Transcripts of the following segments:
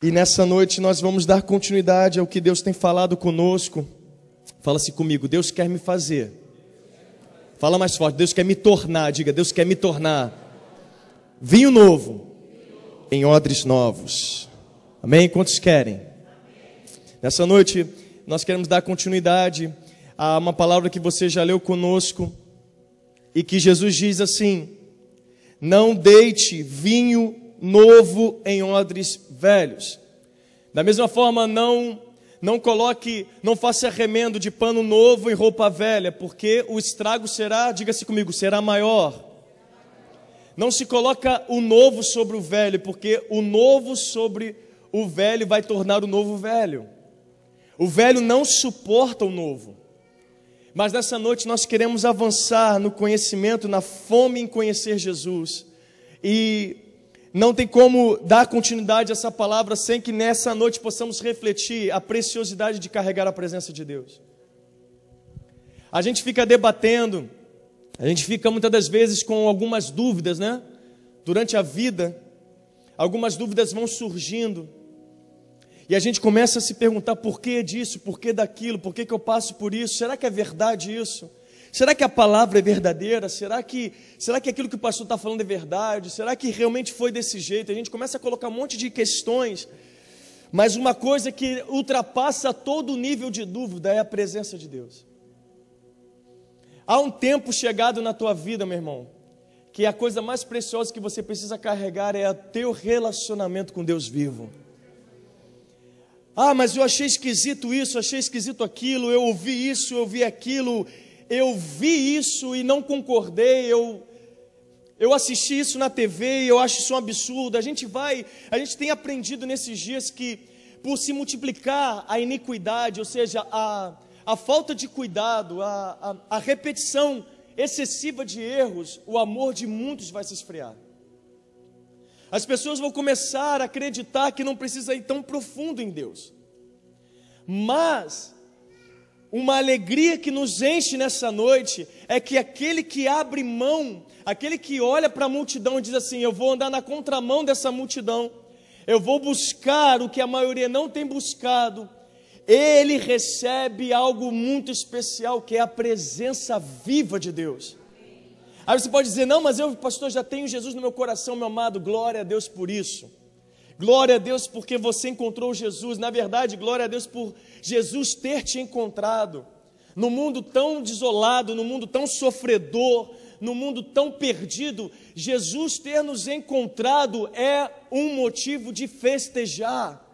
E nessa noite nós vamos dar continuidade ao que Deus tem falado conosco. Fala-se comigo, Deus quer me fazer. Fala mais forte, Deus quer me tornar, diga, Deus quer me tornar. Vinho novo em odres novos. Amém? Quantos querem? Nessa noite nós queremos dar continuidade a uma palavra que você já leu conosco e que Jesus diz assim: Não deite vinho novo em odres velhos. Da mesma forma, não não coloque, não faça remendo de pano novo em roupa velha, porque o estrago será, diga-se comigo, será maior. Não se coloca o novo sobre o velho, porque o novo sobre o velho vai tornar o novo velho. O velho não suporta o novo. Mas nessa noite nós queremos avançar no conhecimento, na fome em conhecer Jesus. E não tem como dar continuidade a essa palavra sem que nessa noite possamos refletir a preciosidade de carregar a presença de Deus. A gente fica debatendo, a gente fica muitas das vezes com algumas dúvidas, né? Durante a vida, algumas dúvidas vão surgindo. E a gente começa a se perguntar por que disso, por que daquilo, por que, que eu passo por isso, será que é verdade isso? Será que a palavra é verdadeira? Será que, será que aquilo que o pastor está falando é verdade? Será que realmente foi desse jeito? A gente começa a colocar um monte de questões, mas uma coisa que ultrapassa todo o nível de dúvida é a presença de Deus. Há um tempo chegado na tua vida, meu irmão, que a coisa mais preciosa que você precisa carregar é o teu relacionamento com Deus vivo. Ah, mas eu achei esquisito isso, achei esquisito aquilo, eu ouvi isso, eu ouvi aquilo, eu vi isso e não concordei, eu, eu assisti isso na TV e eu acho isso um absurdo. A gente vai, a gente tem aprendido nesses dias que por se multiplicar a iniquidade, ou seja, a, a falta de cuidado, a, a, a repetição excessiva de erros, o amor de muitos vai se esfriar. As pessoas vão começar a acreditar que não precisa ir tão profundo em Deus. Mas uma alegria que nos enche nessa noite é que aquele que abre mão, aquele que olha para a multidão e diz assim: Eu vou andar na contramão dessa multidão, eu vou buscar o que a maioria não tem buscado, ele recebe algo muito especial, que é a presença viva de Deus. Aí você pode dizer: Não, mas eu, pastor, já tenho Jesus no meu coração, meu amado, glória a Deus por isso. Glória a Deus porque você encontrou Jesus. Na verdade, glória a Deus por Jesus ter te encontrado. No mundo tão desolado, no mundo tão sofredor, no mundo tão perdido, Jesus ter nos encontrado é um motivo de festejar.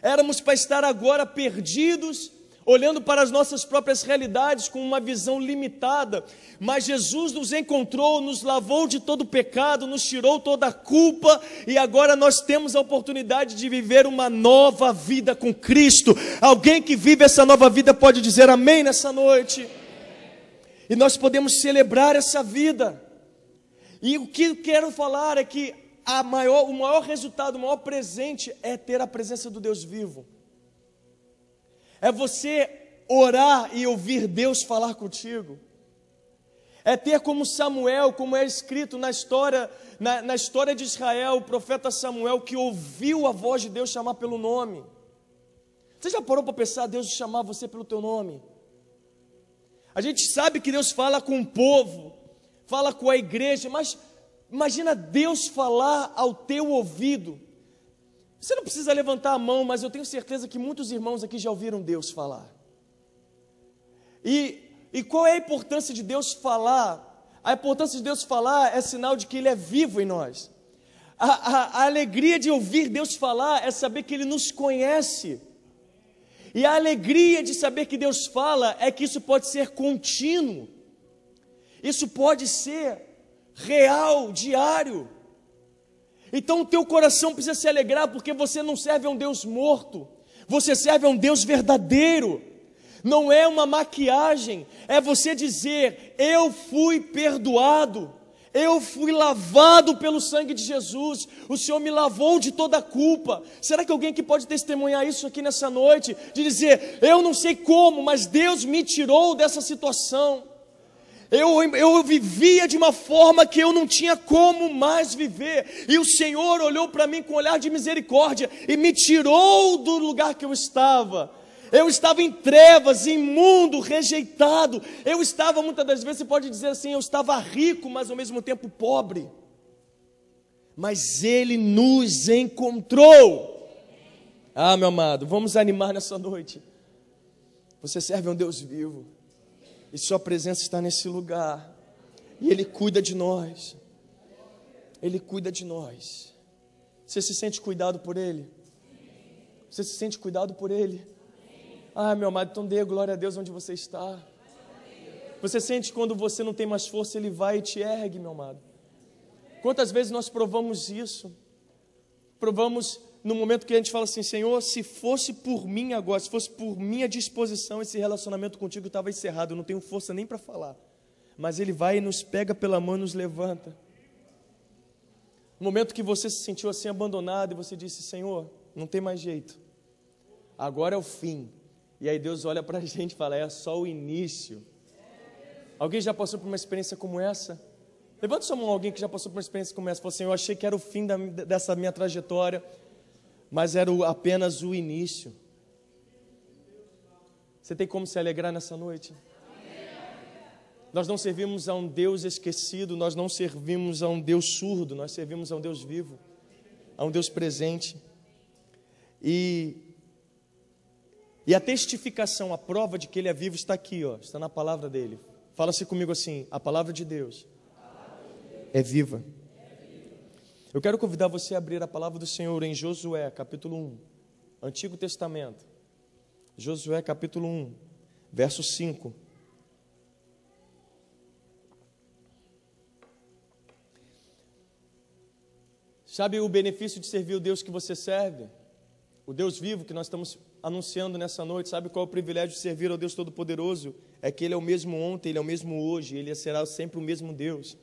Éramos para estar agora perdidos olhando para as nossas próprias realidades com uma visão limitada, mas Jesus nos encontrou, nos lavou de todo pecado, nos tirou toda a culpa e agora nós temos a oportunidade de viver uma nova vida com Cristo. Alguém que vive essa nova vida pode dizer amém nessa noite. E nós podemos celebrar essa vida. E o que eu quero falar é que maior, o maior resultado, o maior presente é ter a presença do Deus vivo é você orar e ouvir Deus falar contigo. É ter como Samuel, como é escrito na história, na, na história de Israel, o profeta Samuel que ouviu a voz de Deus chamar pelo nome. Você já parou para pensar Deus chamar você pelo teu nome? A gente sabe que Deus fala com o povo, fala com a igreja, mas imagina Deus falar ao teu ouvido. Você não precisa levantar a mão, mas eu tenho certeza que muitos irmãos aqui já ouviram Deus falar. E, e qual é a importância de Deus falar? A importância de Deus falar é sinal de que Ele é vivo em nós. A, a, a alegria de ouvir Deus falar é saber que Ele nos conhece. E a alegria de saber que Deus fala é que isso pode ser contínuo. Isso pode ser real, diário. Então o teu coração precisa se alegrar porque você não serve a um Deus morto, você serve a um Deus verdadeiro. Não é uma maquiagem, é você dizer: Eu fui perdoado, eu fui lavado pelo sangue de Jesus, o Senhor me lavou de toda a culpa. Será que alguém que pode testemunhar isso aqui nessa noite? De dizer: Eu não sei como, mas Deus me tirou dessa situação. Eu, eu vivia de uma forma que eu não tinha como mais viver. E o Senhor olhou para mim com um olhar de misericórdia e me tirou do lugar que eu estava. Eu estava em trevas, imundo, rejeitado. Eu estava, muitas das vezes, você pode dizer assim, eu estava rico, mas ao mesmo tempo pobre. Mas Ele nos encontrou. Ah, meu amado, vamos animar nessa noite. Você serve a um Deus vivo. E Sua presença está nesse lugar. E Ele cuida de nós. Ele cuida de nós. Você se sente cuidado por Ele? Você se sente cuidado por Ele? Ah, meu amado, então dê glória a Deus onde você está. Você sente quando você não tem mais força, Ele vai e te ergue, meu amado. Quantas vezes nós provamos isso? Provamos no momento que a gente fala assim, Senhor, se fosse por mim agora, se fosse por minha disposição, esse relacionamento contigo estava encerrado, eu não tenho força nem para falar. Mas Ele vai e nos pega pela mão e nos levanta. No momento que você se sentiu assim abandonado e você disse, Senhor, não tem mais jeito, agora é o fim. E aí Deus olha para a gente e fala, é só o início. Alguém já passou por uma experiência como essa? Levanta sua mão alguém que já passou por uma experiência como essa. Falou assim, eu achei que era o fim da, dessa minha trajetória mas era apenas o início. Você tem como se alegrar nessa noite? Nós não servimos a um Deus esquecido, nós não servimos a um Deus surdo, nós servimos a um Deus vivo, a um Deus presente. E, e a testificação, a prova de que Ele é vivo está aqui, ó, está na palavra dele. Fala-se comigo assim: a palavra de Deus é viva. Eu quero convidar você a abrir a palavra do Senhor em Josué, capítulo 1, Antigo Testamento. Josué, capítulo 1, verso 5. Sabe o benefício de servir o Deus que você serve? O Deus vivo que nós estamos anunciando nessa noite, sabe qual é o privilégio de servir ao Deus Todo-Poderoso? É que Ele é o mesmo ontem, Ele é o mesmo hoje, Ele será sempre o mesmo Deus.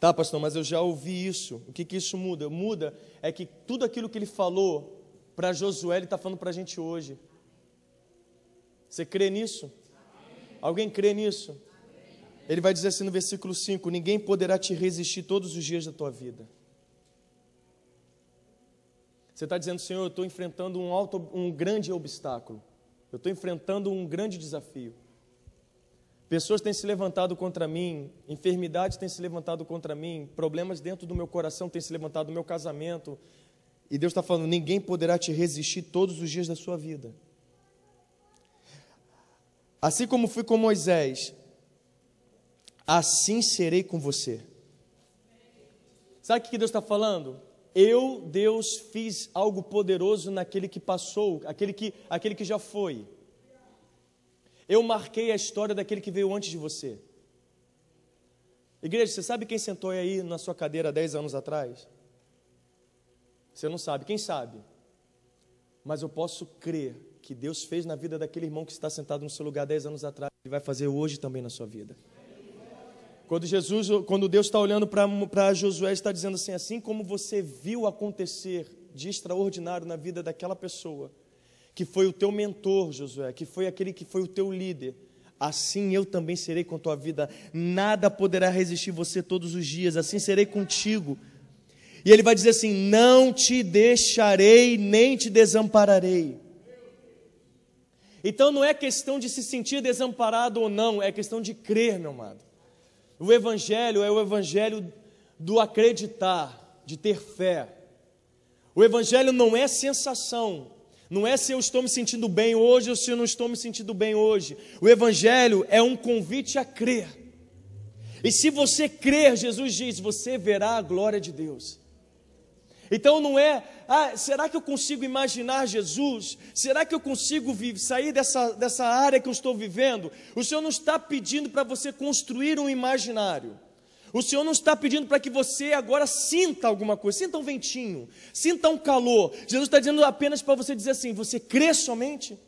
Tá, pastor, mas eu já ouvi isso. O que, que isso muda? Muda é que tudo aquilo que ele falou para Josué, ele está falando para a gente hoje. Você crê nisso? Alguém crê nisso? Ele vai dizer assim no versículo 5: Ninguém poderá te resistir todos os dias da tua vida. Você está dizendo, Senhor, eu estou enfrentando um, alto, um grande obstáculo. Eu estou enfrentando um grande desafio. Pessoas têm se levantado contra mim, enfermidades têm se levantado contra mim, problemas dentro do meu coração têm se levantado no meu casamento. E Deus está falando: ninguém poderá te resistir todos os dias da sua vida. Assim como fui com Moisés, assim serei com você. Sabe o que Deus está falando? Eu, Deus, fiz algo poderoso naquele que passou, aquele que, aquele que já foi. Eu marquei a história daquele que veio antes de você. Igreja, você sabe quem sentou aí na sua cadeira 10 anos atrás? Você não sabe, quem sabe? Mas eu posso crer que Deus fez na vida daquele irmão que está sentado no seu lugar 10 anos atrás, Ele vai fazer hoje também na sua vida. Quando Jesus, quando Deus está olhando para Josué, está dizendo assim: assim como você viu acontecer de extraordinário na vida daquela pessoa, que foi o teu mentor, Josué, que foi aquele que foi o teu líder, assim eu também serei com a tua vida. Nada poderá resistir você todos os dias, assim serei contigo. E ele vai dizer assim: Não te deixarei, nem te desampararei. Então não é questão de se sentir desamparado ou não, é questão de crer, meu amado. O Evangelho é o Evangelho do acreditar, de ter fé. O Evangelho não é sensação, não é se eu estou me sentindo bem hoje ou se eu não estou me sentindo bem hoje. O Evangelho é um convite a crer. E se você crer, Jesus diz, você verá a glória de Deus. Então não é, ah, será que eu consigo imaginar Jesus? Será que eu consigo sair dessa, dessa área que eu estou vivendo? O Senhor não está pedindo para você construir um imaginário. O Senhor não está pedindo para que você agora sinta alguma coisa, sinta um ventinho, sinta um calor. Jesus está dizendo apenas para você dizer assim: você crê somente?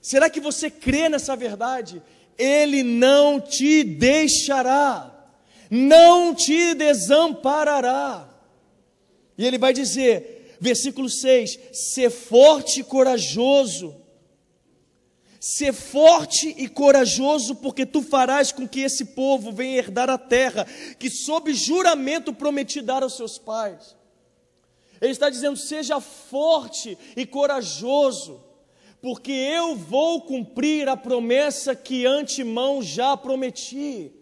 Será que você crê nessa verdade? Ele não te deixará, não te desamparará. E ele vai dizer, versículo 6: ser forte e corajoso, Ser forte e corajoso, porque tu farás com que esse povo venha herdar a terra que, sob juramento, prometi dar aos seus pais. Ele está dizendo: seja forte e corajoso, porque eu vou cumprir a promessa que antemão já prometi.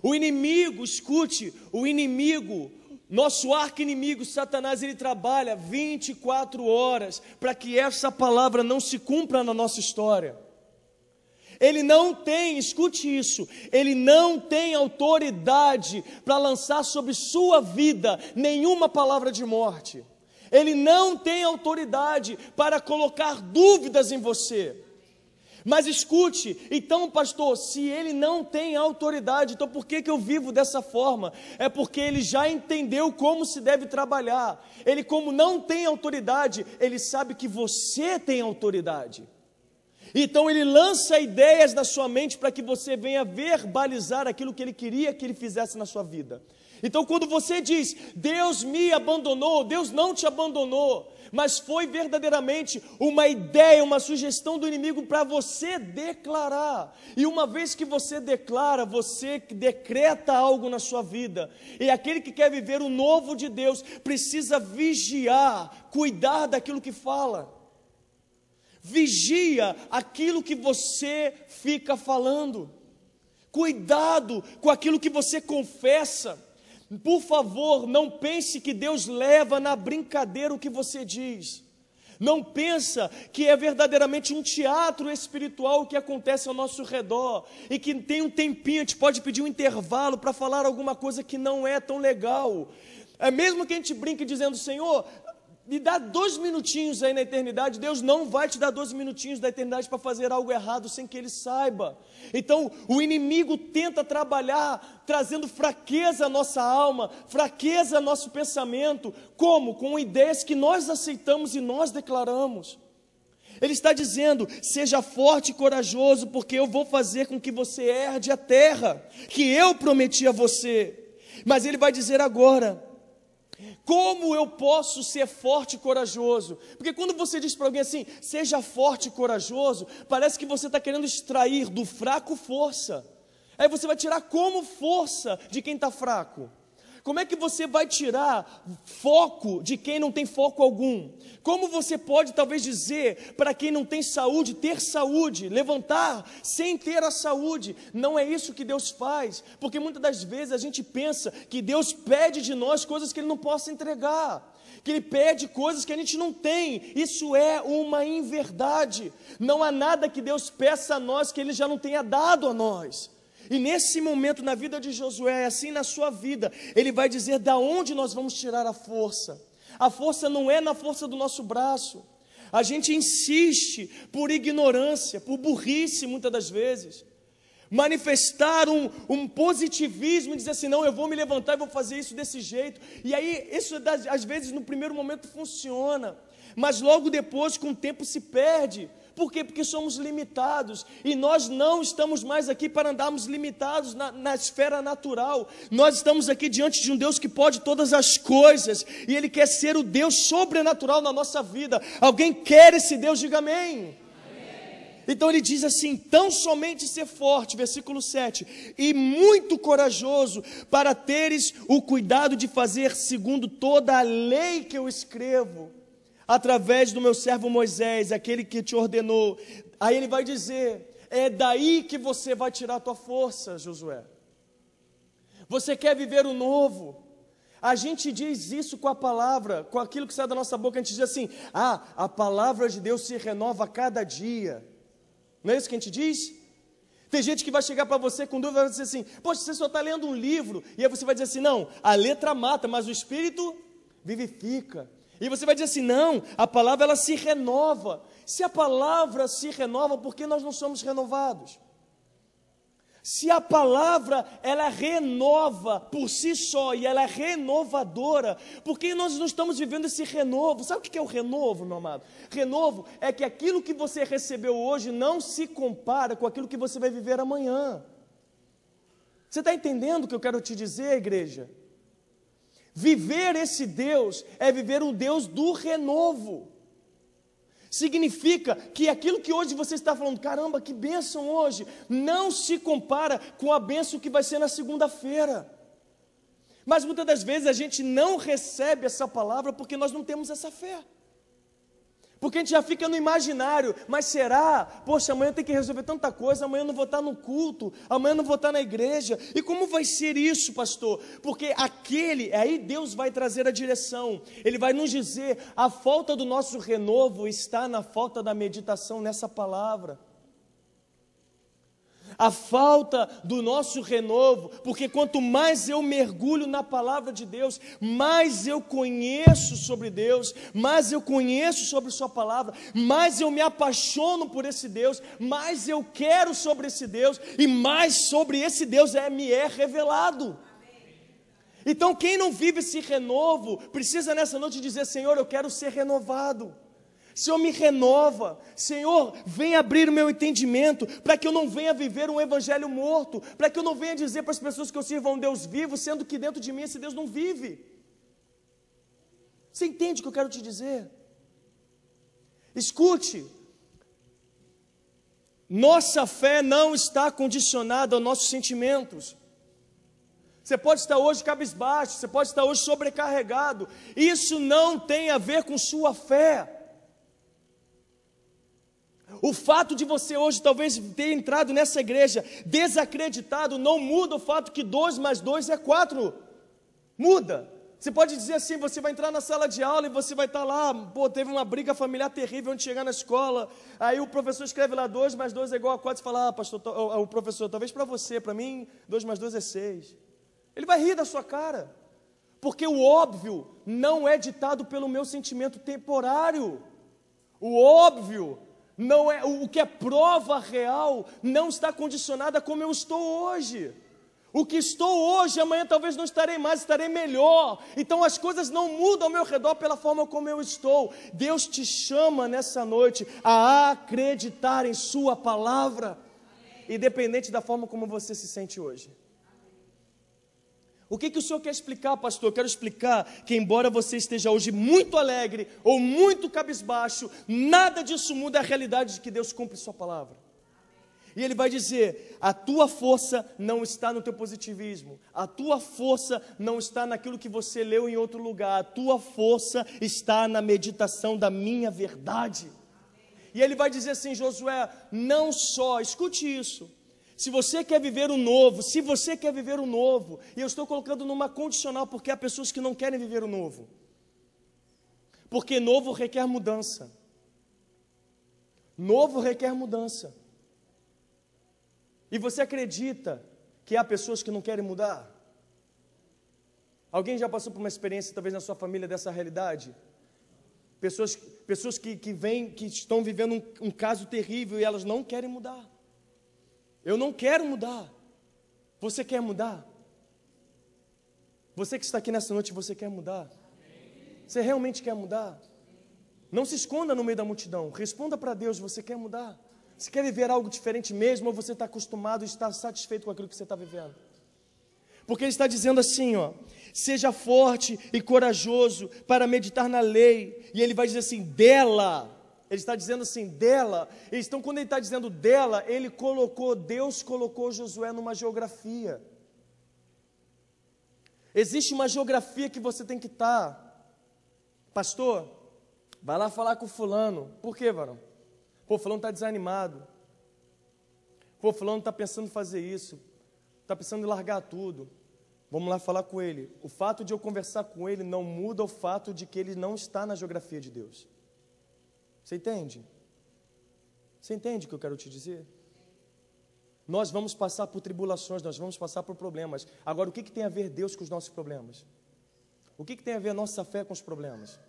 O inimigo, escute, o inimigo, nosso arco-inimigo, Satanás, ele trabalha 24 horas para que essa palavra não se cumpra na nossa história. Ele não tem, escute isso, ele não tem autoridade para lançar sobre sua vida nenhuma palavra de morte. Ele não tem autoridade para colocar dúvidas em você. Mas escute, então, pastor, se ele não tem autoridade, então por que, que eu vivo dessa forma? É porque ele já entendeu como se deve trabalhar. Ele, como não tem autoridade, ele sabe que você tem autoridade. Então ele lança ideias na sua mente para que você venha verbalizar aquilo que ele queria que ele fizesse na sua vida. Então, quando você diz, Deus me abandonou, Deus não te abandonou, mas foi verdadeiramente uma ideia, uma sugestão do inimigo para você declarar. E uma vez que você declara, você decreta algo na sua vida. E aquele que quer viver o novo de Deus precisa vigiar, cuidar daquilo que fala. Vigia aquilo que você fica falando. Cuidado com aquilo que você confessa. Por favor, não pense que Deus leva na brincadeira o que você diz. Não pensa que é verdadeiramente um teatro espiritual que acontece ao nosso redor e que tem um tempinho, a gente pode pedir um intervalo para falar alguma coisa que não é tão legal. É mesmo que a gente brinque dizendo, Senhor, me dá dois minutinhos aí na eternidade, Deus não vai te dar dois minutinhos da eternidade para fazer algo errado sem que Ele saiba. Então, o inimigo tenta trabalhar trazendo fraqueza à nossa alma, fraqueza ao nosso pensamento, como? Com ideias que nós aceitamos e nós declaramos. Ele está dizendo: seja forte e corajoso, porque eu vou fazer com que você herde a terra que eu prometi a você. Mas ele vai dizer agora: como eu posso ser forte e corajoso? Porque quando você diz para alguém assim, seja forte e corajoso, parece que você está querendo extrair do fraco força. Aí você vai tirar como força de quem está fraco. Como é que você vai tirar foco de quem não tem foco algum? Como você pode talvez dizer para quem não tem saúde, ter saúde, levantar sem ter a saúde? Não é isso que Deus faz, porque muitas das vezes a gente pensa que Deus pede de nós coisas que Ele não possa entregar que Ele pede coisas que a gente não tem. Isso é uma inverdade. Não há nada que Deus peça a nós que Ele já não tenha dado a nós. E nesse momento na vida de Josué, assim na sua vida, ele vai dizer da onde nós vamos tirar a força. A força não é na força do nosso braço. A gente insiste por ignorância, por burrice muitas das vezes. Manifestar um, um positivismo e dizer assim: não, eu vou me levantar e vou fazer isso desse jeito. E aí, isso às vezes no primeiro momento funciona, mas logo depois, com o tempo, se perde. Por quê? Porque somos limitados e nós não estamos mais aqui para andarmos limitados na, na esfera natural. Nós estamos aqui diante de um Deus que pode todas as coisas e Ele quer ser o Deus sobrenatural na nossa vida. Alguém quer esse Deus? Diga amém. Então ele diz assim: tão somente ser forte, versículo 7, e muito corajoso, para teres o cuidado de fazer segundo toda a lei que eu escrevo através do meu servo Moisés, aquele que te ordenou. Aí ele vai dizer: é daí que você vai tirar a tua força, Josué. Você quer viver o novo? A gente diz isso com a palavra, com aquilo que sai da nossa boca, a gente diz assim: ah, a palavra de Deus se renova a cada dia. Não é isso que a gente diz? Tem gente que vai chegar para você com dúvida e vai dizer assim: Poxa, você só está lendo um livro. E aí você vai dizer assim: Não, a letra mata, mas o espírito vivifica. E você vai dizer assim: não, a palavra ela se renova. Se a palavra se renova, por que nós não somos renovados? Se a palavra ela renova por si só e ela é renovadora, por que nós não estamos vivendo esse renovo? Sabe o que é o renovo, meu amado? Renovo é que aquilo que você recebeu hoje não se compara com aquilo que você vai viver amanhã. Você está entendendo o que eu quero te dizer, igreja? Viver esse Deus é viver um Deus do renovo. Significa que aquilo que hoje você está falando, caramba, que bênção hoje, não se compara com a bênção que vai ser na segunda-feira. Mas muitas das vezes a gente não recebe essa palavra porque nós não temos essa fé. Porque a gente já fica no imaginário, mas será? Poxa, amanhã tem que resolver tanta coisa, amanhã eu não vou estar no culto, amanhã eu não vou estar na igreja. E como vai ser isso, pastor? Porque aquele, aí Deus vai trazer a direção, Ele vai nos dizer: a falta do nosso renovo está na falta da meditação nessa palavra a falta do nosso renovo, porque quanto mais eu mergulho na palavra de Deus, mais eu conheço sobre Deus, mais eu conheço sobre Sua palavra, mais eu me apaixono por esse Deus, mais eu quero sobre esse Deus e mais sobre esse Deus é, me é revelado. Então, quem não vive esse renovo, precisa nessa noite dizer: Senhor, eu quero ser renovado. Senhor, me renova. Senhor, vem abrir o meu entendimento para que eu não venha viver um evangelho morto, para que eu não venha dizer para as pessoas que eu sirvo a um Deus vivo, sendo que dentro de mim esse Deus não vive. Você entende o que eu quero te dizer? Escute. Nossa fé não está condicionada aos nossos sentimentos. Você pode estar hoje cabisbaixo, você pode estar hoje sobrecarregado. Isso não tem a ver com sua fé. O fato de você hoje talvez ter entrado nessa igreja desacreditado não muda o fato que dois mais dois é quatro. Muda. Você pode dizer assim: você vai entrar na sala de aula e você vai estar lá, pô, teve uma briga familiar terrível antes de chegar na escola. Aí o professor escreve lá: dois mais dois é igual a quatro. Você fala: ah, pastor, o professor, talvez para você, para mim, dois mais dois é seis. Ele vai rir da sua cara, porque o óbvio não é ditado pelo meu sentimento temporário. O óbvio não é o que é prova real não está condicionada como eu estou hoje. O que estou hoje, amanhã talvez não estarei mais, estarei melhor. Então as coisas não mudam ao meu redor pela forma como eu estou. Deus te chama nessa noite a acreditar em Sua palavra, independente da forma como você se sente hoje. O que, que o senhor quer explicar, pastor? Eu quero explicar que, embora você esteja hoje muito alegre ou muito cabisbaixo, nada disso muda a realidade de que Deus cumpre Sua palavra. E ele vai dizer: a tua força não está no teu positivismo, a tua força não está naquilo que você leu em outro lugar, a tua força está na meditação da minha verdade. E ele vai dizer assim: Josué, não só, escute isso, se você quer viver o novo, se você quer viver o novo, e eu estou colocando numa condicional porque há pessoas que não querem viver o novo. Porque novo requer mudança. Novo requer mudança. E você acredita que há pessoas que não querem mudar? Alguém já passou por uma experiência, talvez na sua família, dessa realidade? Pessoas, pessoas que, que, vêm, que estão vivendo um, um caso terrível e elas não querem mudar. Eu não quero mudar. Você quer mudar? Você que está aqui nessa noite, você quer mudar? Você realmente quer mudar? Não se esconda no meio da multidão. Responda para Deus: você quer mudar? Você quer viver algo diferente mesmo ou você está acostumado e está satisfeito com aquilo que você está vivendo? Porque ele está dizendo assim, ó, seja forte e corajoso para meditar na lei. E ele vai dizer assim, dela ele está dizendo assim, dela. Então, quando ele está dizendo dela, ele colocou, Deus colocou Josué numa geografia. Existe uma geografia que você tem que estar. Tá. Pastor, vai lá falar com fulano. Por quê, varão? Pô, fulano está desanimado. Pô, fulano está pensando em fazer isso. Está pensando em largar tudo. Vamos lá falar com ele. O fato de eu conversar com ele não muda o fato de que ele não está na geografia de Deus. Você entende? Você entende o que eu quero te dizer? Nós vamos passar por tribulações, nós vamos passar por problemas. Agora, o que, que tem a ver Deus com os nossos problemas? O que, que tem a ver a nossa fé com os problemas?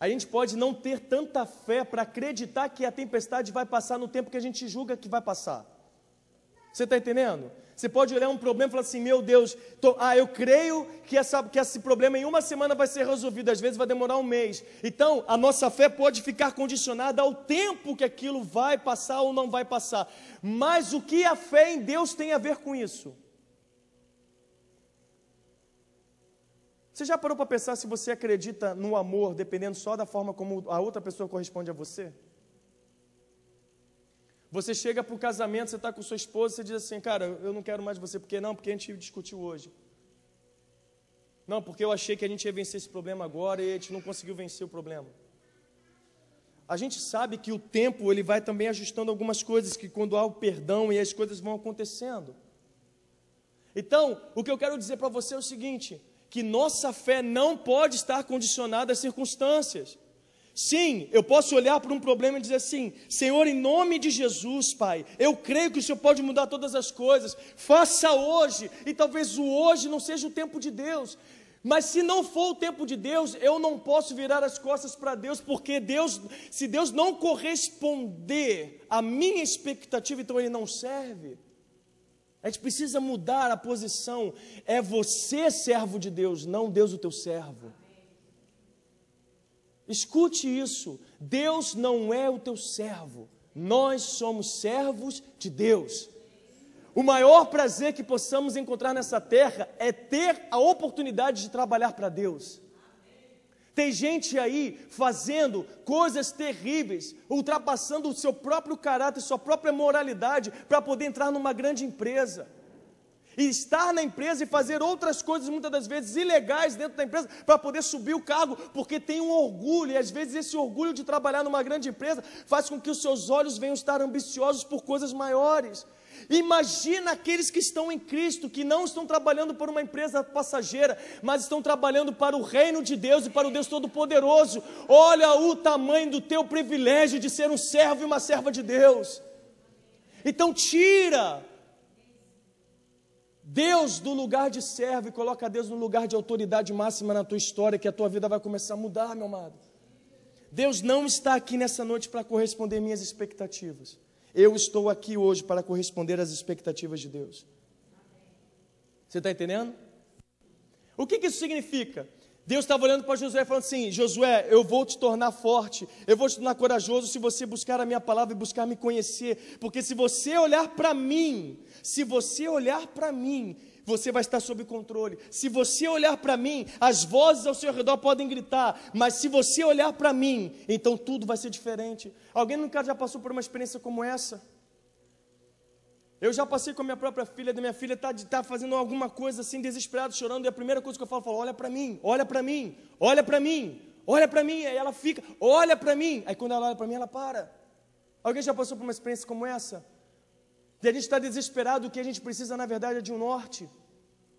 A gente pode não ter tanta fé para acreditar que a tempestade vai passar no tempo que a gente julga que vai passar. Você está entendendo? Você pode olhar um problema e falar assim: meu Deus, tô, ah, eu creio que, essa, que esse problema em uma semana vai ser resolvido, às vezes vai demorar um mês. Então, a nossa fé pode ficar condicionada ao tempo que aquilo vai passar ou não vai passar. Mas o que a fé em Deus tem a ver com isso? Você já parou para pensar se você acredita no amor dependendo só da forma como a outra pessoa corresponde a você? Você chega para o casamento, você está com sua esposa, você diz assim, cara, eu não quero mais você, porque não? Porque a gente discutiu hoje. Não, porque eu achei que a gente ia vencer esse problema agora e a gente não conseguiu vencer o problema. A gente sabe que o tempo ele vai também ajustando algumas coisas, que quando há o perdão e as coisas vão acontecendo. Então, o que eu quero dizer para você é o seguinte: que nossa fé não pode estar condicionada às circunstâncias. Sim, eu posso olhar para um problema e dizer assim: Senhor, em nome de Jesus, Pai, eu creio que o Senhor pode mudar todas as coisas, faça hoje, e talvez o hoje não seja o tempo de Deus, mas se não for o tempo de Deus, eu não posso virar as costas para Deus, porque Deus, se Deus não corresponder à minha expectativa, então Ele não serve. A gente precisa mudar a posição. É você servo de Deus, não Deus o teu servo. Escute isso: Deus não é o teu servo, nós somos servos de Deus. O maior prazer que possamos encontrar nessa terra é ter a oportunidade de trabalhar para Deus. Tem gente aí fazendo coisas terríveis, ultrapassando o seu próprio caráter, sua própria moralidade, para poder entrar numa grande empresa e estar na empresa e fazer outras coisas, muitas das vezes ilegais dentro da empresa, para poder subir o cargo, porque tem um orgulho, e às vezes esse orgulho de trabalhar numa grande empresa faz com que os seus olhos venham estar ambiciosos por coisas maiores. Imagina aqueles que estão em Cristo, que não estão trabalhando por uma empresa passageira, mas estão trabalhando para o reino de Deus e para o Deus Todo-Poderoso. Olha o tamanho do teu privilégio de ser um servo e uma serva de Deus. Então, tira Deus do lugar de servo e coloca Deus no lugar de autoridade máxima na tua história, que a tua vida vai começar a mudar, meu amado. Deus não está aqui nessa noite para corresponder minhas expectativas. Eu estou aqui hoje para corresponder às expectativas de Deus. Você está entendendo? O que, que isso significa? Deus estava olhando para Josué falando assim: Josué, eu vou te tornar forte, eu vou te tornar corajoso se você buscar a minha palavra e buscar me conhecer, porque se você olhar para mim, se você olhar para mim, você vai estar sob controle. Se você olhar para mim, as vozes ao seu redor podem gritar, mas se você olhar para mim, então tudo vai ser diferente. Alguém nunca já passou por uma experiência como essa? Eu já passei com a minha própria filha, da minha filha está tá fazendo alguma coisa assim, desesperada, chorando, e a primeira coisa que eu falo, eu falo olha para mim, olha para mim, olha para mim, olha para mim. Aí ela fica, olha para mim. Aí quando ela olha para mim, ela para. Alguém já passou por uma experiência como essa? De a gente estar tá desesperado, o que a gente precisa, na verdade, é de um norte.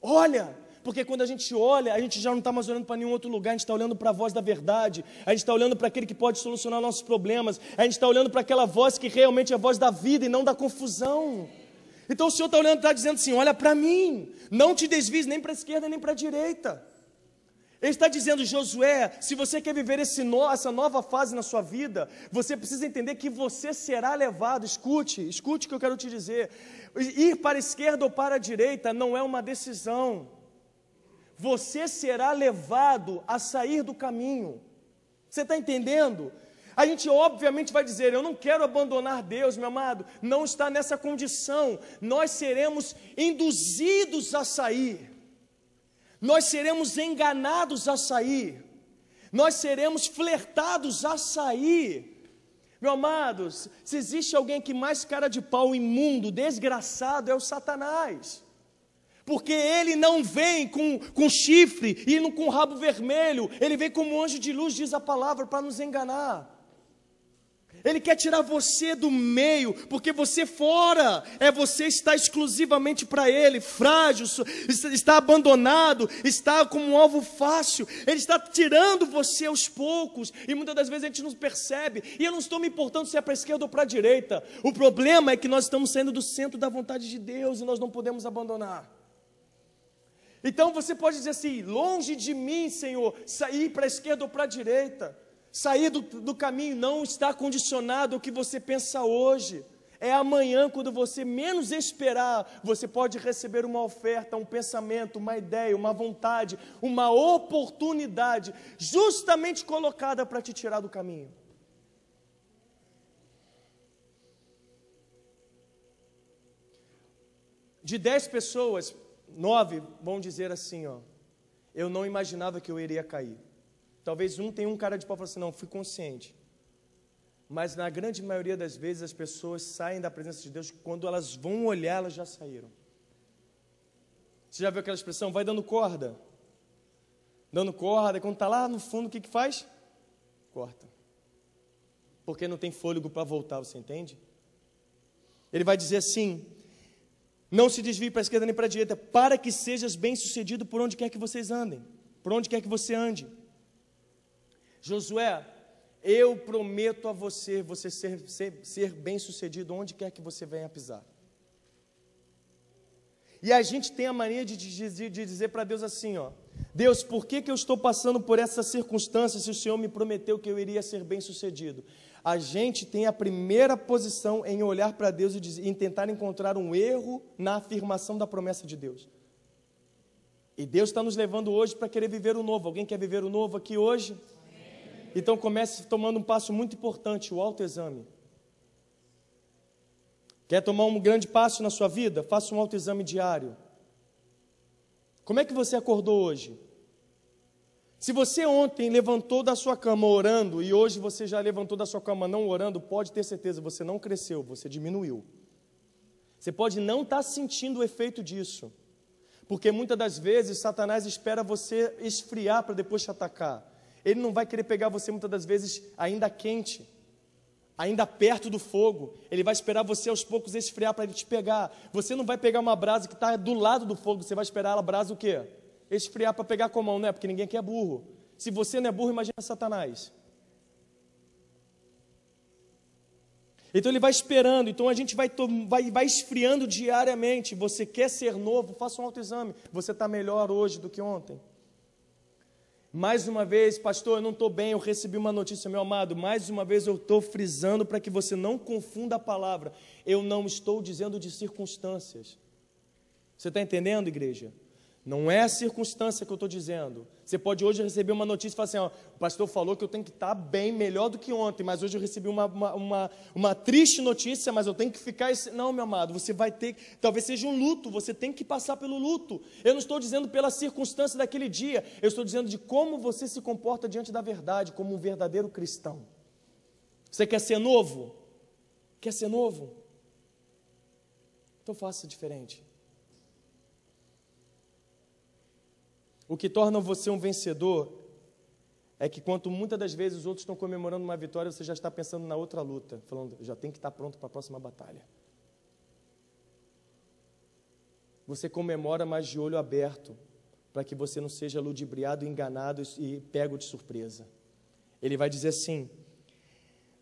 Olha, porque quando a gente olha, a gente já não está mais olhando para nenhum outro lugar, a gente está olhando para a voz da verdade, a gente está olhando para aquele que pode solucionar nossos problemas, a gente está olhando para aquela voz que realmente é a voz da vida e não da confusão. Então o Senhor está olhando, está dizendo assim: olha para mim, não te desvies nem para a esquerda nem para a direita. Ele está dizendo, Josué, se você quer viver no, essa nova fase na sua vida, você precisa entender que você será levado. Escute, escute o que eu quero te dizer. Ir para a esquerda ou para a direita não é uma decisão. Você será levado a sair do caminho. Você está entendendo? A gente obviamente vai dizer: Eu não quero abandonar Deus, meu amado. Não está nessa condição. Nós seremos induzidos a sair. Nós seremos enganados a sair. Nós seremos flertados a sair. Meu amado, se existe alguém que mais cara de pau imundo, desgraçado, é o Satanás. Porque ele não vem com, com chifre e com rabo vermelho, ele vem como anjo de luz, diz a palavra, para nos enganar. Ele quer tirar você do meio, porque você fora é você está exclusivamente para Ele, frágil, está abandonado, está como um alvo fácil. Ele está tirando você aos poucos e muitas das vezes a gente não percebe. E eu não estou me importando se é para a esquerda ou para a direita. O problema é que nós estamos saindo do centro da vontade de Deus e nós não podemos abandonar. Então você pode dizer assim: longe de mim, Senhor, sair para a esquerda ou para a direita. Sair do, do caminho não está condicionado ao que você pensa hoje. É amanhã, quando você menos esperar, você pode receber uma oferta, um pensamento, uma ideia, uma vontade, uma oportunidade, justamente colocada para te tirar do caminho. De dez pessoas, nove vão dizer assim: ó, eu não imaginava que eu iria cair. Talvez um tenha um cara de pau e fale assim, não, fui consciente. Mas na grande maioria das vezes as pessoas saem da presença de Deus, quando elas vão olhar, elas já saíram. Você já viu aquela expressão? Vai dando corda. Dando corda, e quando está lá no fundo, o que, que faz? Corta. Porque não tem fôlego para voltar, você entende? Ele vai dizer assim: não se desvie para a esquerda nem para a direita, para que sejas bem-sucedido por onde quer que vocês andem, por onde quer que você ande. Josué, eu prometo a você, você ser, ser, ser bem-sucedido onde quer que você venha pisar. E a gente tem a mania de, de, de dizer para Deus assim, ó, Deus, por que, que eu estou passando por essa circunstância se o Senhor me prometeu que eu iria ser bem-sucedido? a gente tem a primeira posição em olhar para Deus e, dizer, em tentar encontrar um erro na afirmação da promessa de Deus. E Deus está nos levando hoje para querer viver o novo. Alguém quer viver o novo aqui hoje? Então comece tomando um passo muito importante, o autoexame. Quer tomar um grande passo na sua vida? Faça um autoexame diário. Como é que você acordou hoje? Se você ontem levantou da sua cama orando e hoje você já levantou da sua cama não orando, pode ter certeza, você não cresceu, você diminuiu. Você pode não estar tá sentindo o efeito disso, porque muitas das vezes Satanás espera você esfriar para depois te atacar. Ele não vai querer pegar você muitas das vezes ainda quente, ainda perto do fogo. Ele vai esperar você aos poucos esfriar para ele te pegar. Você não vai pegar uma brasa que está do lado do fogo, você vai esperar a brasa o quê? esfriar para pegar com a mão, não é? Porque ninguém quer burro. Se você não é burro, imagina Satanás. Então ele vai esperando, então a gente vai, vai, vai esfriando diariamente. Você quer ser novo, faça um autoexame. Você está melhor hoje do que ontem. Mais uma vez, pastor, eu não estou bem, eu recebi uma notícia, meu amado. Mais uma vez eu estou frisando para que você não confunda a palavra. Eu não estou dizendo de circunstâncias. Você está entendendo, igreja? Não é a circunstância que eu estou dizendo. Você pode hoje receber uma notícia e falar assim: ó, o pastor falou que eu tenho que estar bem, melhor do que ontem, mas hoje eu recebi uma, uma, uma, uma triste notícia, mas eu tenho que ficar. Esse... Não, meu amado, você vai ter. Talvez seja um luto, você tem que passar pelo luto. Eu não estou dizendo pela circunstância daquele dia, eu estou dizendo de como você se comporta diante da verdade, como um verdadeiro cristão. Você quer ser novo? Quer ser novo? Então faça diferente. O que torna você um vencedor é que, quanto muitas das vezes os outros estão comemorando uma vitória, você já está pensando na outra luta, falando, já tem que estar pronto para a próxima batalha. Você comemora, mas de olho aberto, para que você não seja ludibriado, enganado e pego de surpresa. Ele vai dizer assim: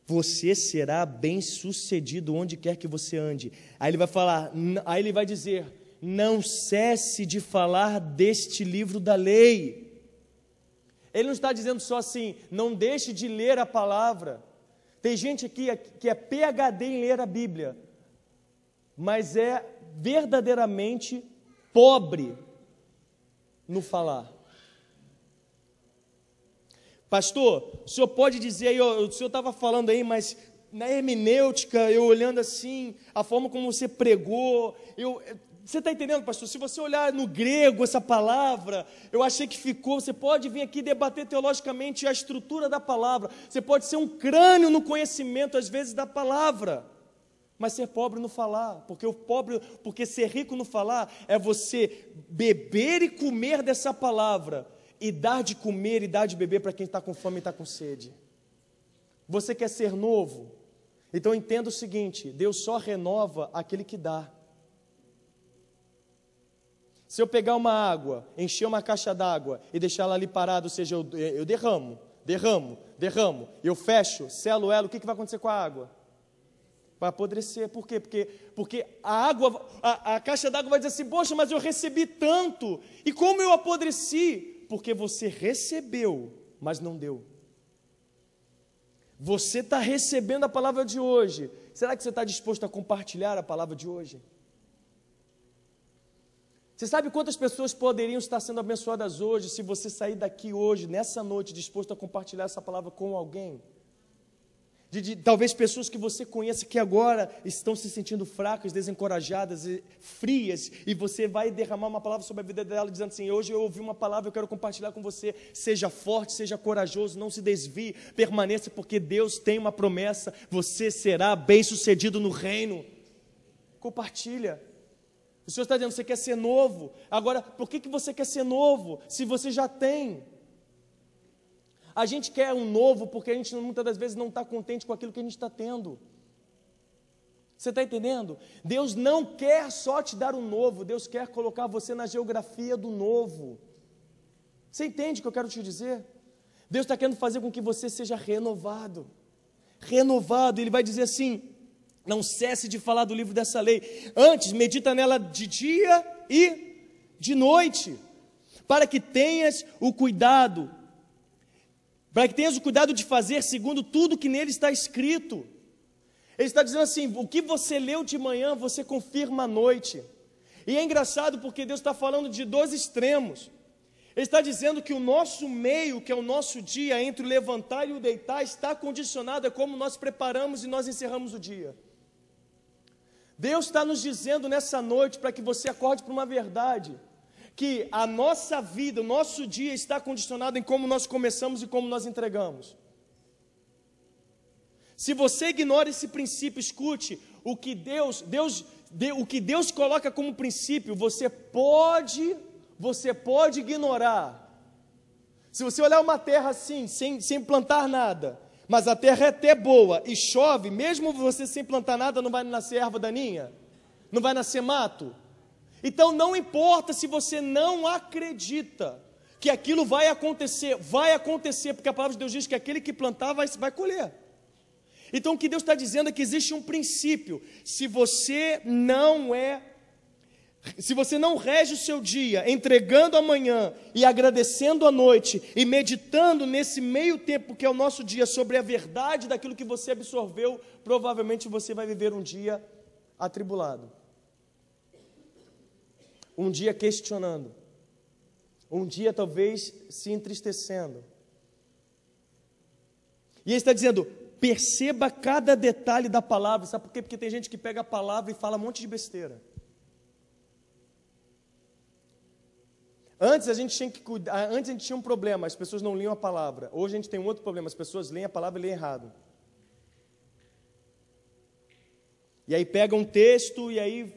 você será bem sucedido onde quer que você ande. Aí ele vai falar, aí ele vai dizer: não cesse de falar deste livro da lei. Ele não está dizendo só assim, não deixe de ler a palavra. Tem gente aqui que é PhD em ler a Bíblia, mas é verdadeiramente pobre no falar. Pastor, o senhor pode dizer aí, o senhor estava falando aí, mas na hermenêutica, eu olhando assim, a forma como você pregou, eu, você está entendendo, pastor? Se você olhar no grego essa palavra, eu achei que ficou. Você pode vir aqui debater teologicamente a estrutura da palavra. Você pode ser um crânio no conhecimento, às vezes, da palavra. Mas ser pobre no falar, porque o pobre, porque ser rico no falar é você beber e comer dessa palavra e dar de comer e dar de beber para quem está com fome e está com sede. Você quer ser novo? Então entenda o seguinte: Deus só renova aquele que dá. Se eu pegar uma água, encher uma caixa d'água e deixar ela ali parada, ou seja, eu, eu derramo, derramo, derramo, eu fecho, selo ela, o que, que vai acontecer com a água? Vai apodrecer. Por quê? Porque, porque a água, a, a caixa d'água vai dizer assim, poxa, mas eu recebi tanto. E como eu apodreci? Porque você recebeu, mas não deu. Você está recebendo a palavra de hoje. Será que você está disposto a compartilhar a palavra de hoje? Você sabe quantas pessoas poderiam estar sendo abençoadas hoje se você sair daqui hoje, nessa noite, disposto a compartilhar essa palavra com alguém? de, de, talvez pessoas que você conheça que agora estão se sentindo fracas, desencorajadas, e frias, e você vai derramar uma palavra sobre a vida dela, dizendo assim: Hoje eu ouvi uma palavra, eu quero compartilhar com você. Seja forte, seja corajoso, não se desvie, permaneça, porque Deus tem uma promessa: você será bem sucedido no reino. Compartilha. O Senhor está dizendo: você quer ser novo. Agora, por que, que você quer ser novo se você já tem? A gente quer um novo porque a gente muitas das vezes não está contente com aquilo que a gente está tendo. Você está entendendo? Deus não quer só te dar um novo, Deus quer colocar você na geografia do novo. Você entende o que eu quero te dizer? Deus está querendo fazer com que você seja renovado. Renovado, Ele vai dizer assim: não cesse de falar do livro dessa lei. Antes, medita nela de dia e de noite, para que tenhas o cuidado para que tenhas o cuidado de fazer segundo tudo que nele está escrito. Ele está dizendo assim: o que você leu de manhã, você confirma à noite. E é engraçado porque Deus está falando de dois extremos. Ele está dizendo que o nosso meio, que é o nosso dia, entre o levantar e o deitar, está condicionado a como nós preparamos e nós encerramos o dia. Deus está nos dizendo nessa noite para que você acorde para uma verdade que a nossa vida, o nosso dia está condicionado em como nós começamos e como nós entregamos. Se você ignora esse princípio, escute, o que Deus, Deus, o que Deus coloca como princípio, você pode, você pode ignorar. Se você olhar uma terra assim, sem, sem plantar nada, mas a terra é até boa e chove, mesmo você sem plantar nada, não vai nascer erva daninha? Não vai nascer mato? Então não importa se você não acredita que aquilo vai acontecer, vai acontecer, porque a palavra de Deus diz que aquele que plantar vai, vai colher. Então o que Deus está dizendo é que existe um princípio: se você não é, se você não rege o seu dia entregando amanhã e agradecendo a noite e meditando nesse meio tempo que é o nosso dia sobre a verdade daquilo que você absorveu, provavelmente você vai viver um dia atribulado um dia questionando, um dia talvez se entristecendo. E ele está dizendo: perceba cada detalhe da palavra, sabe por quê? Porque tem gente que pega a palavra e fala um monte de besteira. Antes a gente tinha que cuidar, antes a gente tinha um problema, as pessoas não liam a palavra. Hoje a gente tem um outro problema, as pessoas leem a palavra e leem errado. E aí pega um texto e aí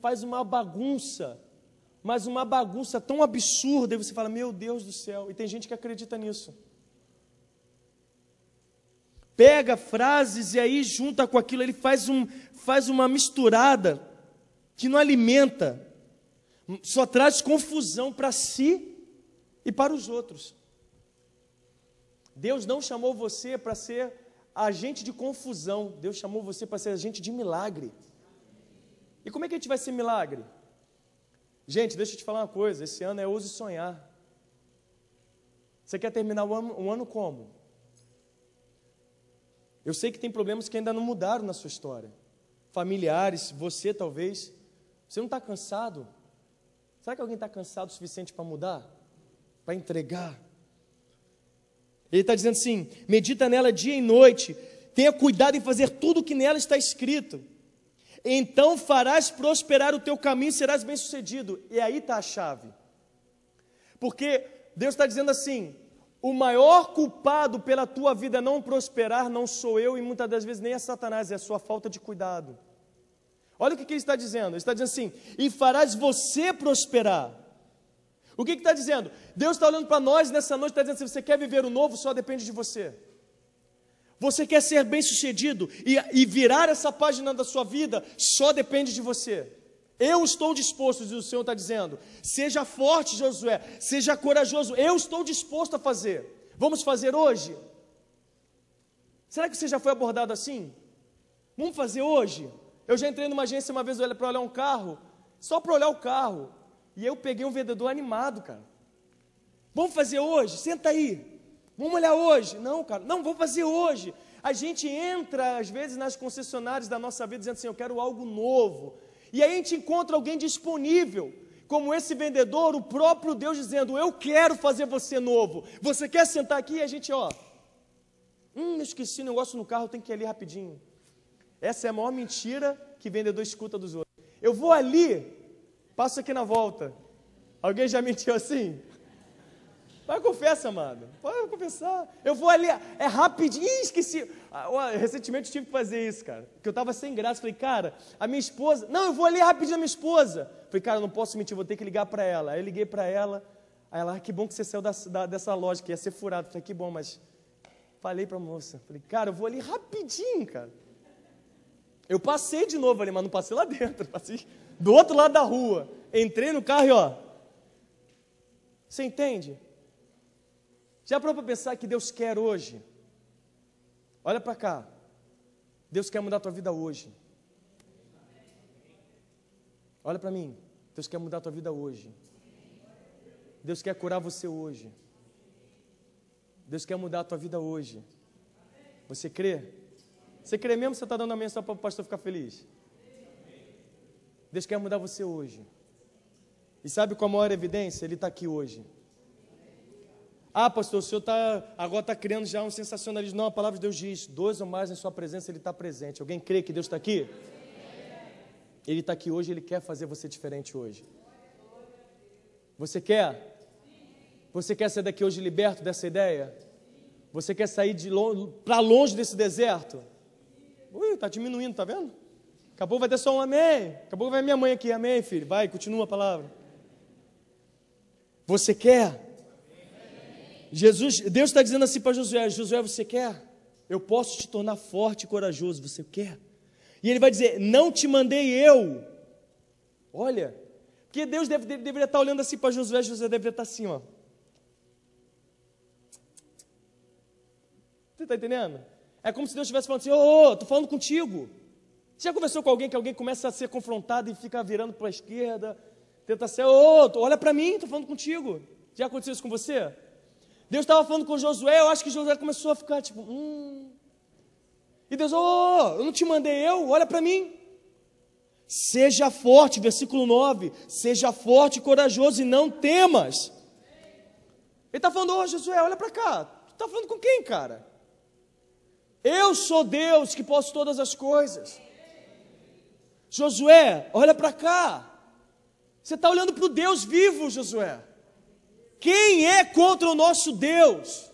faz uma bagunça, mas uma bagunça tão absurda, e você fala, meu Deus do céu, e tem gente que acredita nisso. Pega frases e aí junta com aquilo, ele faz, um, faz uma misturada que não alimenta, só traz confusão para si e para os outros. Deus não chamou você para ser agente de confusão, Deus chamou você para ser agente de milagre. E como é que a gente vai ser milagre? Gente, deixa eu te falar uma coisa: esse ano é ouse sonhar. Você quer terminar o ano, o ano como? Eu sei que tem problemas que ainda não mudaram na sua história. Familiares, você talvez. Você não está cansado? Será que alguém está cansado o suficiente para mudar? Para entregar? Ele está dizendo assim: medita nela dia e noite, tenha cuidado em fazer tudo o que nela está escrito então farás prosperar o teu caminho e serás bem-sucedido. E aí está a chave. Porque Deus está dizendo assim: o maior culpado pela tua vida não prosperar não sou eu e muitas das vezes nem é Satanás, é a sua falta de cuidado. Olha o que, que ele está dizendo: ele está dizendo assim, e farás você prosperar. O que, que está dizendo? Deus está olhando para nós nessa noite, está dizendo: se você quer viver o novo, só depende de você. Você quer ser bem sucedido e, e virar essa página da sua vida, só depende de você. Eu estou disposto, o Senhor está dizendo. Seja forte, Josué. Seja corajoso. Eu estou disposto a fazer. Vamos fazer hoje? Será que você já foi abordado assim? Vamos fazer hoje? Eu já entrei numa agência uma vez para olhar um carro, só para olhar o carro. E eu peguei um vendedor animado, cara. Vamos fazer hoje? Senta aí. Vamos olhar hoje? Não, cara, não, vou fazer hoje. A gente entra, às vezes, nas concessionárias da nossa vida dizendo assim: eu quero algo novo. E aí a gente encontra alguém disponível, como esse vendedor, o próprio Deus dizendo: eu quero fazer você novo. Você quer sentar aqui? E a gente, ó. Hum, esqueci o negócio no carro, tem que ir ali rapidinho. Essa é a maior mentira que vendedor escuta dos outros. Eu vou ali, passo aqui na volta. Alguém já mentiu assim? Vai, confessa, amado. Pode confessar. Eu vou ali, é rapidinho. Ih, esqueci. Ah, recentemente eu tive que fazer isso, cara. Porque eu estava sem graça. Falei, cara, a minha esposa. Não, eu vou ali rapidinho a minha esposa. Falei, cara, não posso mentir, vou ter que ligar para ela. Aí eu liguei para ela. Aí ela, ah, que bom que você saiu da, da, dessa loja, que ia ser furado. Falei, que bom, mas. Falei para a moça. Falei, cara, eu vou ali rapidinho, cara. Eu passei de novo ali, mas não passei lá dentro. Passei do outro lado da rua. Entrei no carro e ó. Você entende? Já para pensar que Deus quer hoje? Olha para cá. Deus quer mudar a tua vida hoje. Olha para mim. Deus quer mudar a tua vida hoje. Deus quer curar você hoje. Deus quer mudar a tua vida hoje. Você crê? Você crê mesmo que você está dando a mensagem para o pastor ficar feliz? Deus quer mudar você hoje. E sabe qual a maior evidência? Ele está aqui hoje. Ah, pastor, o senhor tá, agora está criando já um sensacionalismo. Não, a palavra de Deus diz: dois ou mais em sua presença, Ele está presente. Alguém crê que Deus está aqui? Ele está aqui hoje, Ele quer fazer você diferente hoje. Você quer? Você quer sair daqui hoje liberto dessa ideia? Você quer sair de para longe desse deserto? Ui, está diminuindo, tá vendo? Acabou, vai ter só um amém. Acabou, vai minha mãe aqui, amém, filho. Vai, continua a palavra. Você quer? Jesus, Deus está dizendo assim para Josué: Josué, você quer? Eu posso te tornar forte e corajoso, você quer? E ele vai dizer: Não te mandei eu. Olha, porque Deus deve, deve, deveria estar olhando assim para Josué, Josué deveria estar assim, ó. Você está entendendo? É como se Deus estivesse falando assim: Ô, oh, estou falando contigo. Você já conversou com alguém que alguém começa a ser confrontado e fica virando para a esquerda, tenta ser, ô, oh, olha para mim, estou falando contigo. Já aconteceu isso com você? Deus estava falando com Josué, eu acho que Josué começou a ficar tipo, hum. E Deus, oh, eu não te mandei eu, olha para mim. Seja forte, versículo 9: seja forte e corajoso e não temas. Ele está falando, ô oh, Josué, olha para cá. Tu está falando com quem, cara? Eu sou Deus que posso todas as coisas. Josué, olha para cá. Você está olhando para o Deus vivo, Josué. Quem é contra o nosso Deus?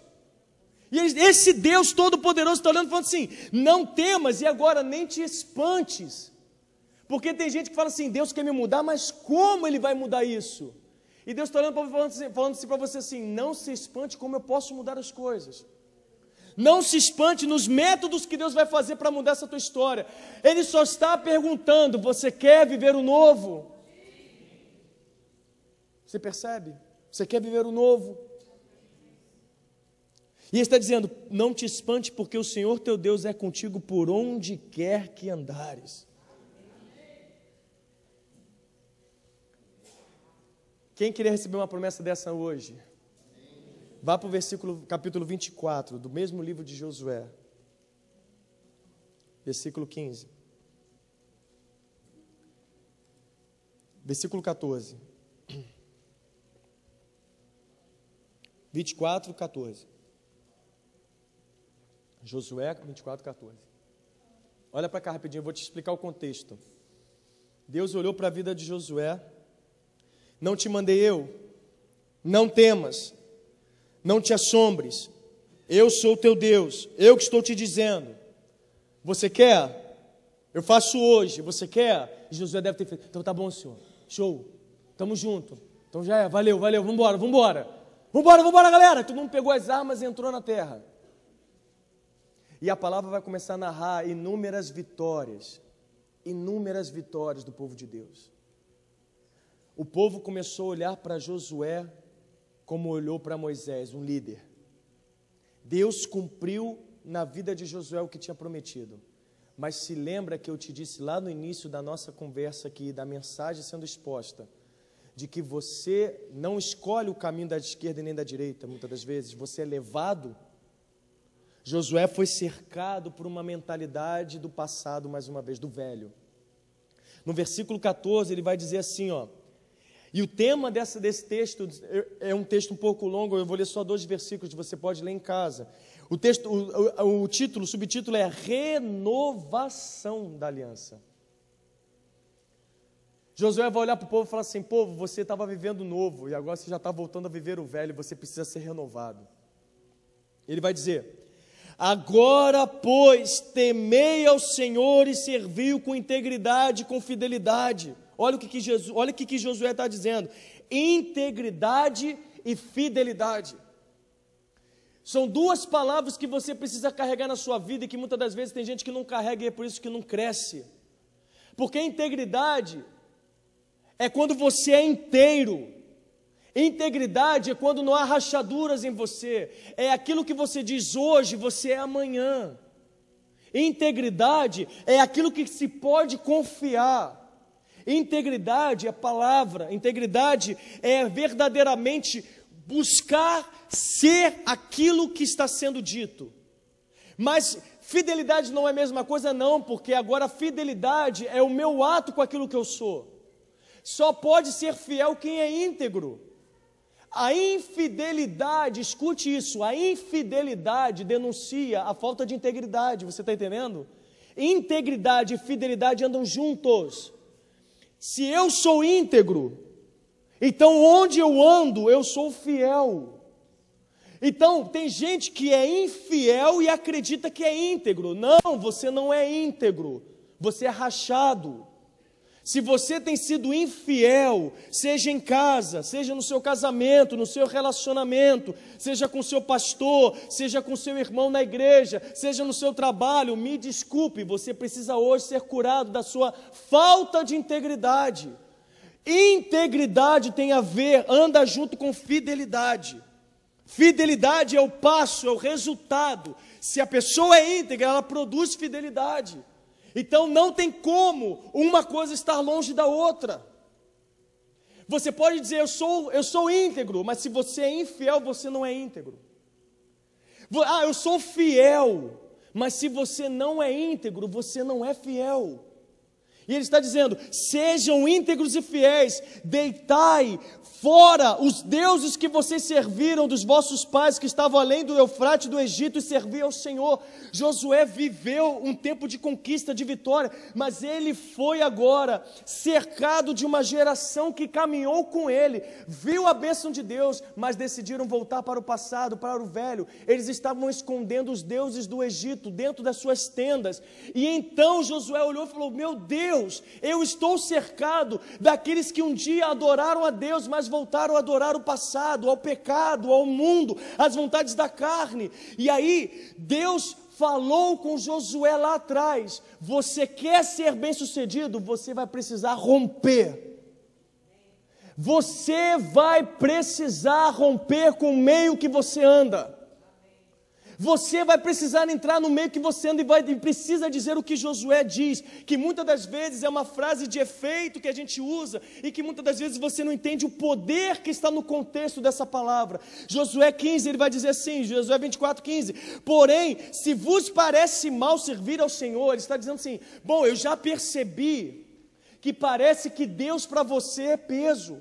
E esse Deus Todo-Poderoso está olhando e falando assim: não temas e agora nem te espantes. Porque tem gente que fala assim: Deus quer me mudar, mas como Ele vai mudar isso? E Deus está olhando falando assim, falando assim para você assim: não se espante como eu posso mudar as coisas. Não se espante nos métodos que Deus vai fazer para mudar essa tua história. Ele só está perguntando: você quer viver o novo? Você percebe? Você quer viver o novo? E ele está dizendo: não te espante, porque o Senhor teu Deus é contigo por onde quer que andares. Quem queria receber uma promessa dessa hoje? Vá para o versículo, capítulo 24, do mesmo livro de Josué. Versículo 15. Versículo 14. 24, 14. Josué 24, 14. Olha para cá rapidinho, eu vou te explicar o contexto. Deus olhou para a vida de Josué. Não te mandei eu. Não temas. Não te assombres. Eu sou o teu Deus. Eu que estou te dizendo. Você quer? Eu faço hoje. Você quer? Josué deve ter feito. Então tá bom, senhor. Show. Tamo junto. Então já é. Valeu, valeu. Vambora, vambora. Vambora, vambora, galera! Todo mundo pegou as armas e entrou na terra. E a palavra vai começar a narrar inúmeras vitórias, inúmeras vitórias do povo de Deus. O povo começou a olhar para Josué como olhou para Moisés, um líder. Deus cumpriu na vida de Josué o que tinha prometido. Mas se lembra que eu te disse lá no início da nossa conversa aqui, da mensagem sendo exposta, de que você não escolhe o caminho da esquerda nem da direita, muitas das vezes, você é levado. Josué foi cercado por uma mentalidade do passado, mais uma vez, do velho. No versículo 14, ele vai dizer assim, ó. E o tema dessa, desse texto é um texto um pouco longo, eu vou ler só dois versículos, você pode ler em casa. O, texto, o, o, o título, o subtítulo é Renovação da Aliança. Josué vai olhar para o povo e falar assim: povo, você estava vivendo novo e agora você já está voltando a viver o velho, você precisa ser renovado. Ele vai dizer: Agora, pois, temei ao Senhor e serviu com integridade com fidelidade. Olha o que, que, Jesus, olha o que, que Josué está dizendo: integridade e fidelidade. São duas palavras que você precisa carregar na sua vida e que muitas das vezes tem gente que não carrega e é por isso que não cresce. Porque integridade é quando você é inteiro. Integridade é quando não há rachaduras em você. É aquilo que você diz hoje, você é amanhã. Integridade é aquilo que se pode confiar. Integridade é palavra, integridade é verdadeiramente buscar ser aquilo que está sendo dito. Mas fidelidade não é a mesma coisa, não, porque agora fidelidade é o meu ato com aquilo que eu sou. Só pode ser fiel quem é íntegro. A infidelidade, escute isso, a infidelidade denuncia a falta de integridade, você está entendendo? Integridade e fidelidade andam juntos. Se eu sou íntegro, então onde eu ando, eu sou fiel. Então, tem gente que é infiel e acredita que é íntegro. Não, você não é íntegro, você é rachado. Se você tem sido infiel, seja em casa, seja no seu casamento, no seu relacionamento, seja com seu pastor, seja com seu irmão na igreja, seja no seu trabalho, me desculpe, você precisa hoje ser curado da sua falta de integridade. Integridade tem a ver, anda junto com fidelidade. Fidelidade é o passo, é o resultado. Se a pessoa é íntegra, ela produz fidelidade. Então não tem como uma coisa estar longe da outra. Você pode dizer eu sou eu sou íntegro, mas se você é infiel, você não é íntegro. Ah, eu sou fiel, mas se você não é íntegro, você não é fiel. E ele está dizendo: sejam íntegros e fiéis, deitai fora os deuses que vocês serviram dos vossos pais que estavam além do Eufrate do Egito e serviam ao Senhor. Josué viveu um tempo de conquista, de vitória, mas ele foi agora cercado de uma geração que caminhou com ele, viu a bênção de Deus, mas decidiram voltar para o passado, para o velho. Eles estavam escondendo os deuses do Egito dentro das suas tendas. E então Josué olhou e falou: Meu Deus, eu estou cercado daqueles que um dia adoraram a Deus, mas voltaram a adorar o passado, ao pecado, ao mundo, às vontades da carne. E aí, Deus falou com Josué lá atrás: você quer ser bem-sucedido? Você vai precisar romper. Você vai precisar romper com o meio que você anda. Você vai precisar entrar no meio que você anda e, vai, e precisa dizer o que Josué diz, que muitas das vezes é uma frase de efeito que a gente usa e que muitas das vezes você não entende o poder que está no contexto dessa palavra. Josué 15, ele vai dizer assim, Josué 24, 15: Porém, se vos parece mal servir ao Senhor, ele está dizendo assim: Bom, eu já percebi que parece que Deus para você é peso.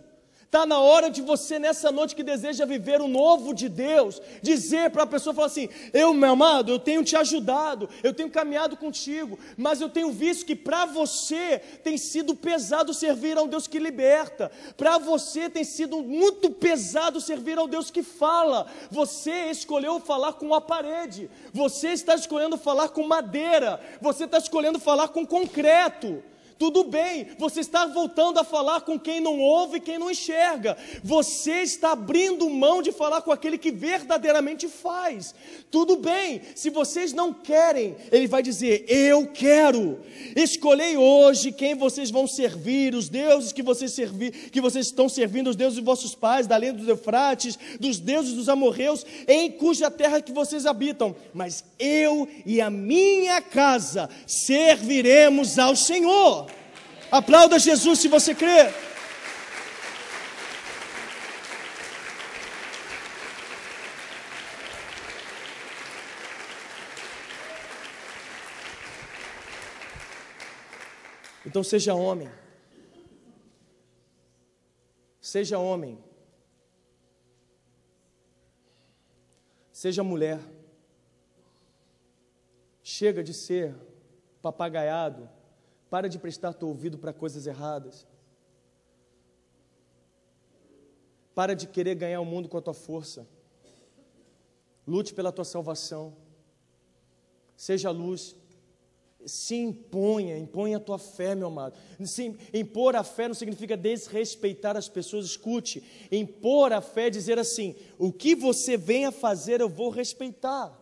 Está na hora de você, nessa noite que deseja viver o novo de Deus, dizer para a pessoa, falar assim: Eu, meu amado, eu tenho te ajudado, eu tenho caminhado contigo, mas eu tenho visto que para você tem sido pesado servir ao Deus que liberta, para você tem sido muito pesado servir ao Deus que fala. Você escolheu falar com a parede, você está escolhendo falar com madeira, você está escolhendo falar com concreto. Tudo bem, você está voltando a falar com quem não ouve e quem não enxerga. Você está abrindo mão de falar com aquele que verdadeiramente faz. Tudo bem, se vocês não querem, ele vai dizer: Eu quero. Escolhei hoje quem vocês vão servir, os deuses que vocês, servir, que vocês estão servindo, os deuses de vossos pais, da lenda dos Eufrates, dos deuses dos amorreus, em cuja terra que vocês habitam. Mas eu e a minha casa serviremos ao Senhor. Aplauda Jesus se você crê. Então seja homem. Seja homem. Seja mulher. Chega de ser papagaiado. Para de prestar teu ouvido para coisas erradas. Para de querer ganhar o mundo com a tua força. Lute pela tua salvação. Seja luz. Se imponha, imponha a tua fé, meu amado. Se impor a fé não significa desrespeitar as pessoas. Escute, impor a fé é dizer assim: o que você venha fazer, eu vou respeitar.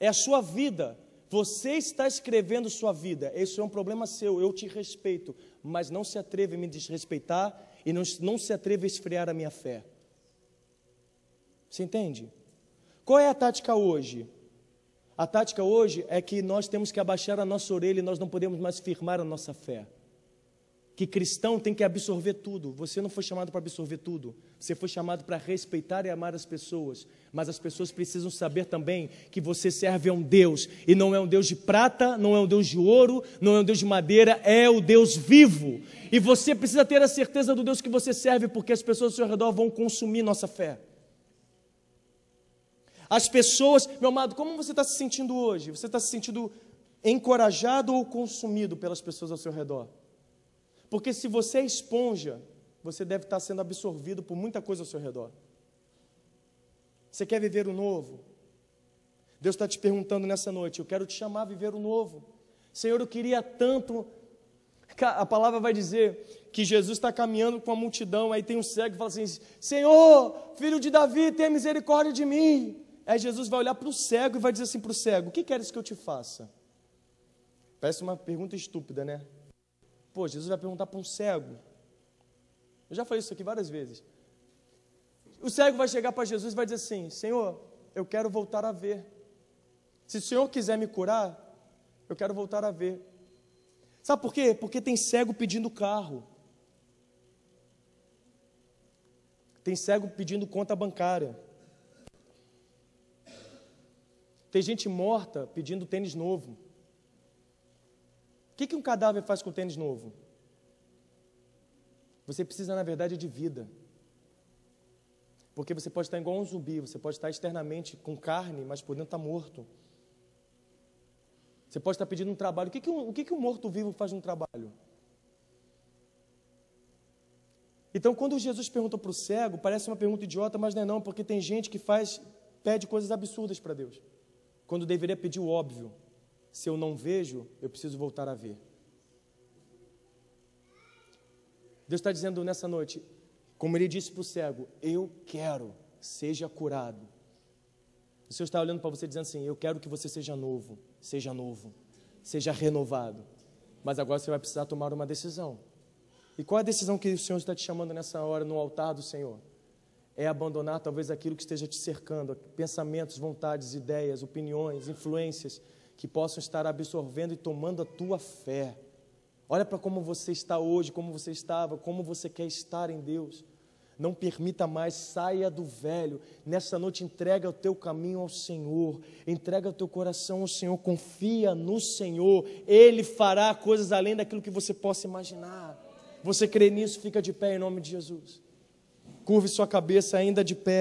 É a sua vida. Você está escrevendo sua vida. Esse é um problema seu. Eu te respeito, mas não se atreve a me desrespeitar e não, não se atreve a esfriar a minha fé. Você entende? Qual é a tática hoje? A tática hoje é que nós temos que abaixar a nossa orelha e nós não podemos mais firmar a nossa fé. Que cristão tem que absorver tudo. Você não foi chamado para absorver tudo. Você foi chamado para respeitar e amar as pessoas. Mas as pessoas precisam saber também que você serve a um Deus. E não é um Deus de prata, não é um Deus de ouro, não é um Deus de madeira, é o Deus vivo. E você precisa ter a certeza do Deus que você serve, porque as pessoas ao seu redor vão consumir nossa fé. As pessoas, meu amado, como você está se sentindo hoje? Você está se sentindo encorajado ou consumido pelas pessoas ao seu redor? Porque se você é esponja, você deve estar sendo absorvido por muita coisa ao seu redor. Você quer viver o novo? Deus está te perguntando nessa noite: eu quero te chamar a viver o novo. Senhor, eu queria tanto. A palavra vai dizer que Jesus está caminhando com a multidão, aí tem um cego e fala assim: Senhor, filho de Davi, tenha misericórdia de mim. Aí Jesus vai olhar para o cego e vai dizer assim para o cego: O que queres que eu te faça? Parece uma pergunta estúpida, né? Pô, Jesus vai perguntar para um cego. Eu já falei isso aqui várias vezes. O cego vai chegar para Jesus e vai dizer assim: Senhor, eu quero voltar a ver. Se o Senhor quiser me curar, eu quero voltar a ver. Sabe por quê? Porque tem cego pedindo carro. Tem cego pedindo conta bancária. Tem gente morta pedindo tênis novo. O que, que um cadáver faz com tênis novo? Você precisa, na verdade, de vida. Porque você pode estar igual um zumbi, você pode estar externamente com carne, mas por dentro está morto. Você pode estar pedindo um trabalho. O que, que, um, o que, que um morto-vivo faz no trabalho? Então, quando Jesus pergunta para o cego, parece uma pergunta idiota, mas não é não, porque tem gente que faz, pede coisas absurdas para Deus quando deveria pedir o óbvio. Se eu não vejo, eu preciso voltar a ver. Deus está dizendo nessa noite, como ele disse para o cego: Eu quero, seja curado. O Senhor está olhando para você dizendo assim: Eu quero que você seja novo, seja novo, seja renovado. Mas agora você vai precisar tomar uma decisão. E qual é a decisão que o Senhor está te chamando nessa hora no altar do Senhor? é abandonar talvez aquilo que esteja te cercando, pensamentos, vontades, ideias, opiniões, influências que possam estar absorvendo e tomando a tua fé. Olha para como você está hoje, como você estava, como você quer estar em Deus. Não permita mais, saia do velho. Nessa noite, entrega o teu caminho ao Senhor, entrega o teu coração ao Senhor, confia no Senhor. Ele fará coisas além daquilo que você possa imaginar. Você crê nisso, fica de pé em nome de Jesus. Curve sua cabeça ainda de pé.